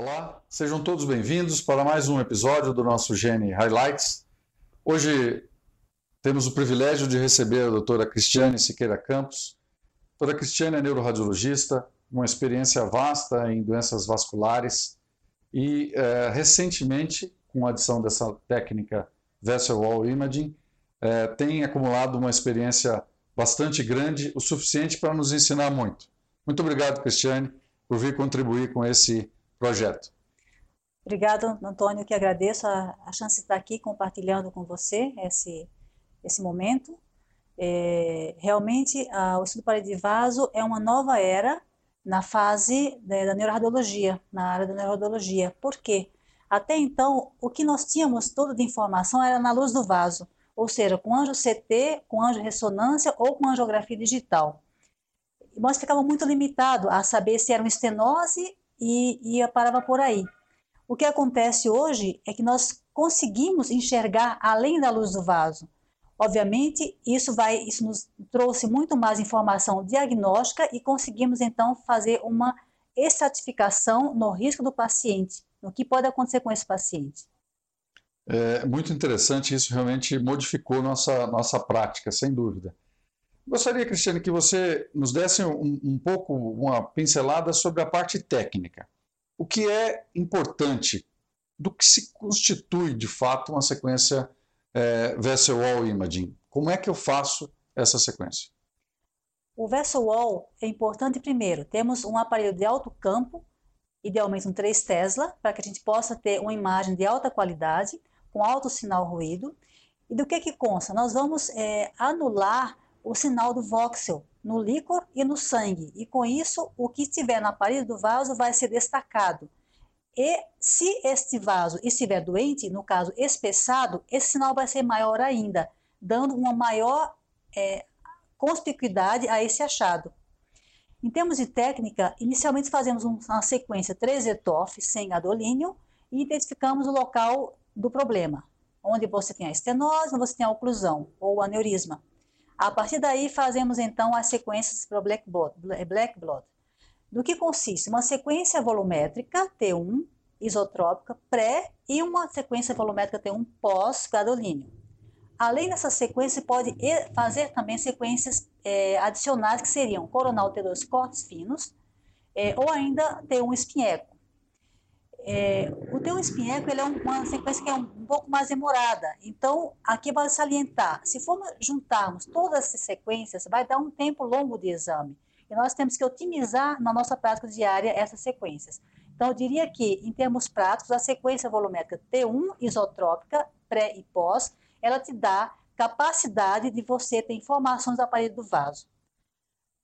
Olá, sejam todos bem-vindos para mais um episódio do nosso Gene Highlights. Hoje temos o privilégio de receber a doutora Cristiane Siqueira Campos. A doutora Cristiane é neuroradiologista, uma experiência vasta em doenças vasculares e, é, recentemente, com a adição dessa técnica Vessel Wall Imaging, é, tem acumulado uma experiência bastante grande, o suficiente para nos ensinar muito. Muito obrigado, Cristiane, por vir contribuir com esse projeto. Obrigado, Antônio, que agradeço a, a chance de estar aqui compartilhando com você esse, esse momento. É, realmente, a, o estudo parede de vaso é uma nova era na fase né, da neuroradiologia, na área da neuroradiologia. Por quê? Até então, o que nós tínhamos toda de informação era na luz do vaso, ou seja, com anjo CT, com anjo ressonância ou com angiografia digital. Nós ficávamos muito limitados a saber se era uma estenose e, e parava por aí. O que acontece hoje é que nós conseguimos enxergar além da luz do vaso. Obviamente, isso vai, isso nos trouxe muito mais informação diagnóstica e conseguimos então fazer uma estratificação no risco do paciente, no que pode acontecer com esse paciente. É muito interessante, isso realmente modificou nossa, nossa prática, sem dúvida. Gostaria, Cristiane, que você nos desse um, um, pouco uma pincelada sobre a parte técnica. O que é importante, do que se constitui de fato uma sequência é, Vessel Wall Imaging? Como é que eu faço essa sequência? O Vessel Wall é importante primeiro. Temos um aparelho de alto campo, idealmente um 3 Tesla, para que a gente possa ter uma imagem de alta qualidade, com alto sinal ruído. E do que que consta? Nós vamos é, anular o sinal do voxel no líquor e no sangue. E com isso, o que estiver na parede do vaso vai ser destacado. E se este vaso estiver doente, no caso espessado, esse sinal vai ser maior ainda, dando uma maior é, conspicuidade a esse achado. Em termos de técnica, inicialmente fazemos uma sequência 3-etof sem gadolínio e identificamos o local do problema, onde você tem a estenose, você tem a oclusão ou aneurisma. A partir daí, fazemos então as sequências para o black blood. Do que consiste? Uma sequência volumétrica T1 isotrópica pré e uma sequência volumétrica T1 pós-gadolínio. Além dessa sequência, pode fazer também sequências é, adicionais que seriam coronal T2 cortes finos é, ou ainda T1 espinheco. É, o teu espinheco ele é uma sequência que é um, pouco mais demorada. Então, aqui vale salientar, se formos juntarmos todas essas sequências, vai dar um tempo longo de exame. E nós temos que otimizar na nossa prática diária essas sequências. Então, eu diria que, em termos práticos, a sequência volumétrica T1 isotrópica, pré e pós, ela te dá capacidade de você ter informações da parede do vaso.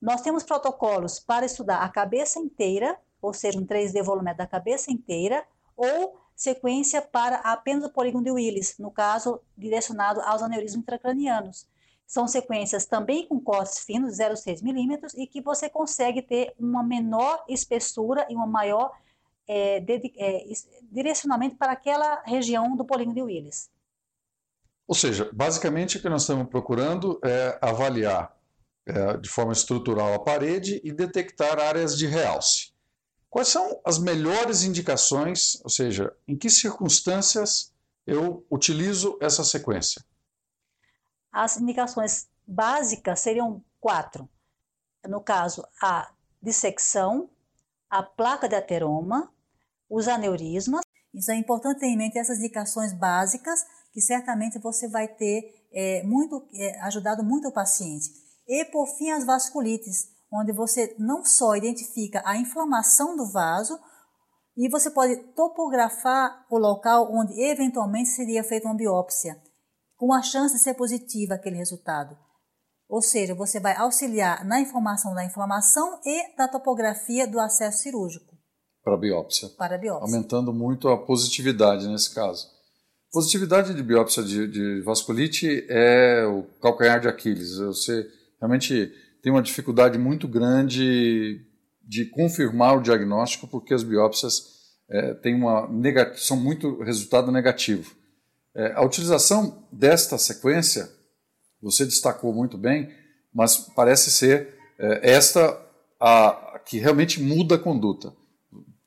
Nós temos protocolos para estudar a cabeça inteira, ou seja, um 3D volumétrico da cabeça inteira, ou sequência para apenas o polígono de Willis, no caso, direcionado aos aneurismos intracranianos. São sequências também com cortes finos, 0,6 milímetros, e que você consegue ter uma menor espessura e uma maior é, de, é, direcionamento para aquela região do polígono de Willis. Ou seja, basicamente o que nós estamos procurando é avaliar é, de forma estrutural a parede e detectar áreas de realce. Quais são as melhores indicações, ou seja, em que circunstâncias eu utilizo essa sequência? As indicações básicas seriam quatro. No caso, a dissecção, a placa de ateroma, os aneurismas. Então é importante ter em mente essas indicações básicas que certamente você vai ter é, muito, é, ajudado muito o paciente. E por fim as vasculites, onde você não só identifica a inflamação do vaso, e você pode topografar o local onde eventualmente seria feita uma biópsia, com a chance de ser positiva aquele resultado. Ou seja, você vai auxiliar na informação da inflamação e da topografia do acesso cirúrgico. Para a biópsia. Para a biópsia. Aumentando muito a positividade nesse caso. Positividade de biópsia de, de vasculite é o calcanhar de Aquiles. Você realmente tem uma dificuldade muito grande de confirmar o diagnóstico porque as biópsias é, têm uma são muito resultado negativo. É, a utilização desta sequência, você destacou muito bem, mas parece ser é, esta a, a que realmente muda a conduta.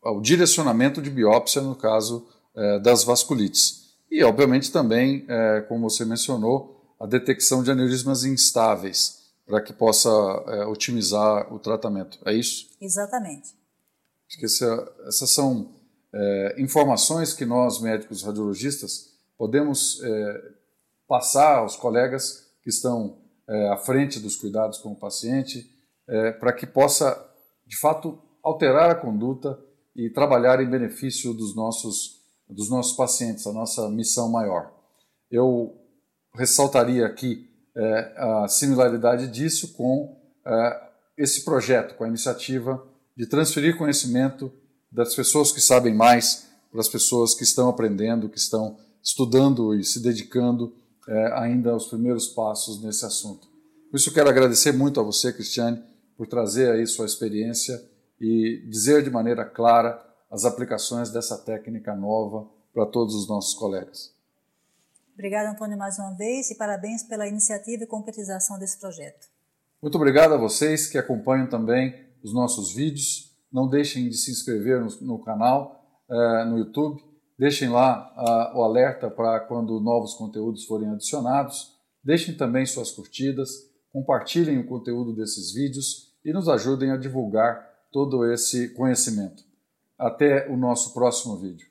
ao direcionamento de biópsia no caso é, das vasculites. E, obviamente, também, é, como você mencionou, a detecção de aneurismas instáveis, para que possa é, otimizar o tratamento. É isso? Exatamente. Acho que essa, essas são é, informações que nós, médicos radiologistas, podemos é, passar aos colegas que estão é, à frente dos cuidados com o paciente, é, para que possa, de fato, alterar a conduta e trabalhar em benefício dos nossos, dos nossos pacientes, a nossa missão maior. Eu ressaltaria aqui é, a similaridade disso com é, esse projeto, com a iniciativa de transferir conhecimento das pessoas que sabem mais para as pessoas que estão aprendendo, que estão estudando e se dedicando é, ainda aos primeiros passos nesse assunto. Por isso, quero agradecer muito a você, Cristiane, por trazer aí sua experiência e dizer de maneira clara as aplicações dessa técnica nova para todos os nossos colegas. Obrigada, Antônio, mais uma vez e parabéns pela iniciativa e concretização desse projeto. Muito obrigado a vocês que acompanham também os nossos vídeos. Não deixem de se inscrever no, no canal, uh, no YouTube. Deixem lá uh, o alerta para quando novos conteúdos forem adicionados. Deixem também suas curtidas, compartilhem o conteúdo desses vídeos e nos ajudem a divulgar todo esse conhecimento. Até o nosso próximo vídeo.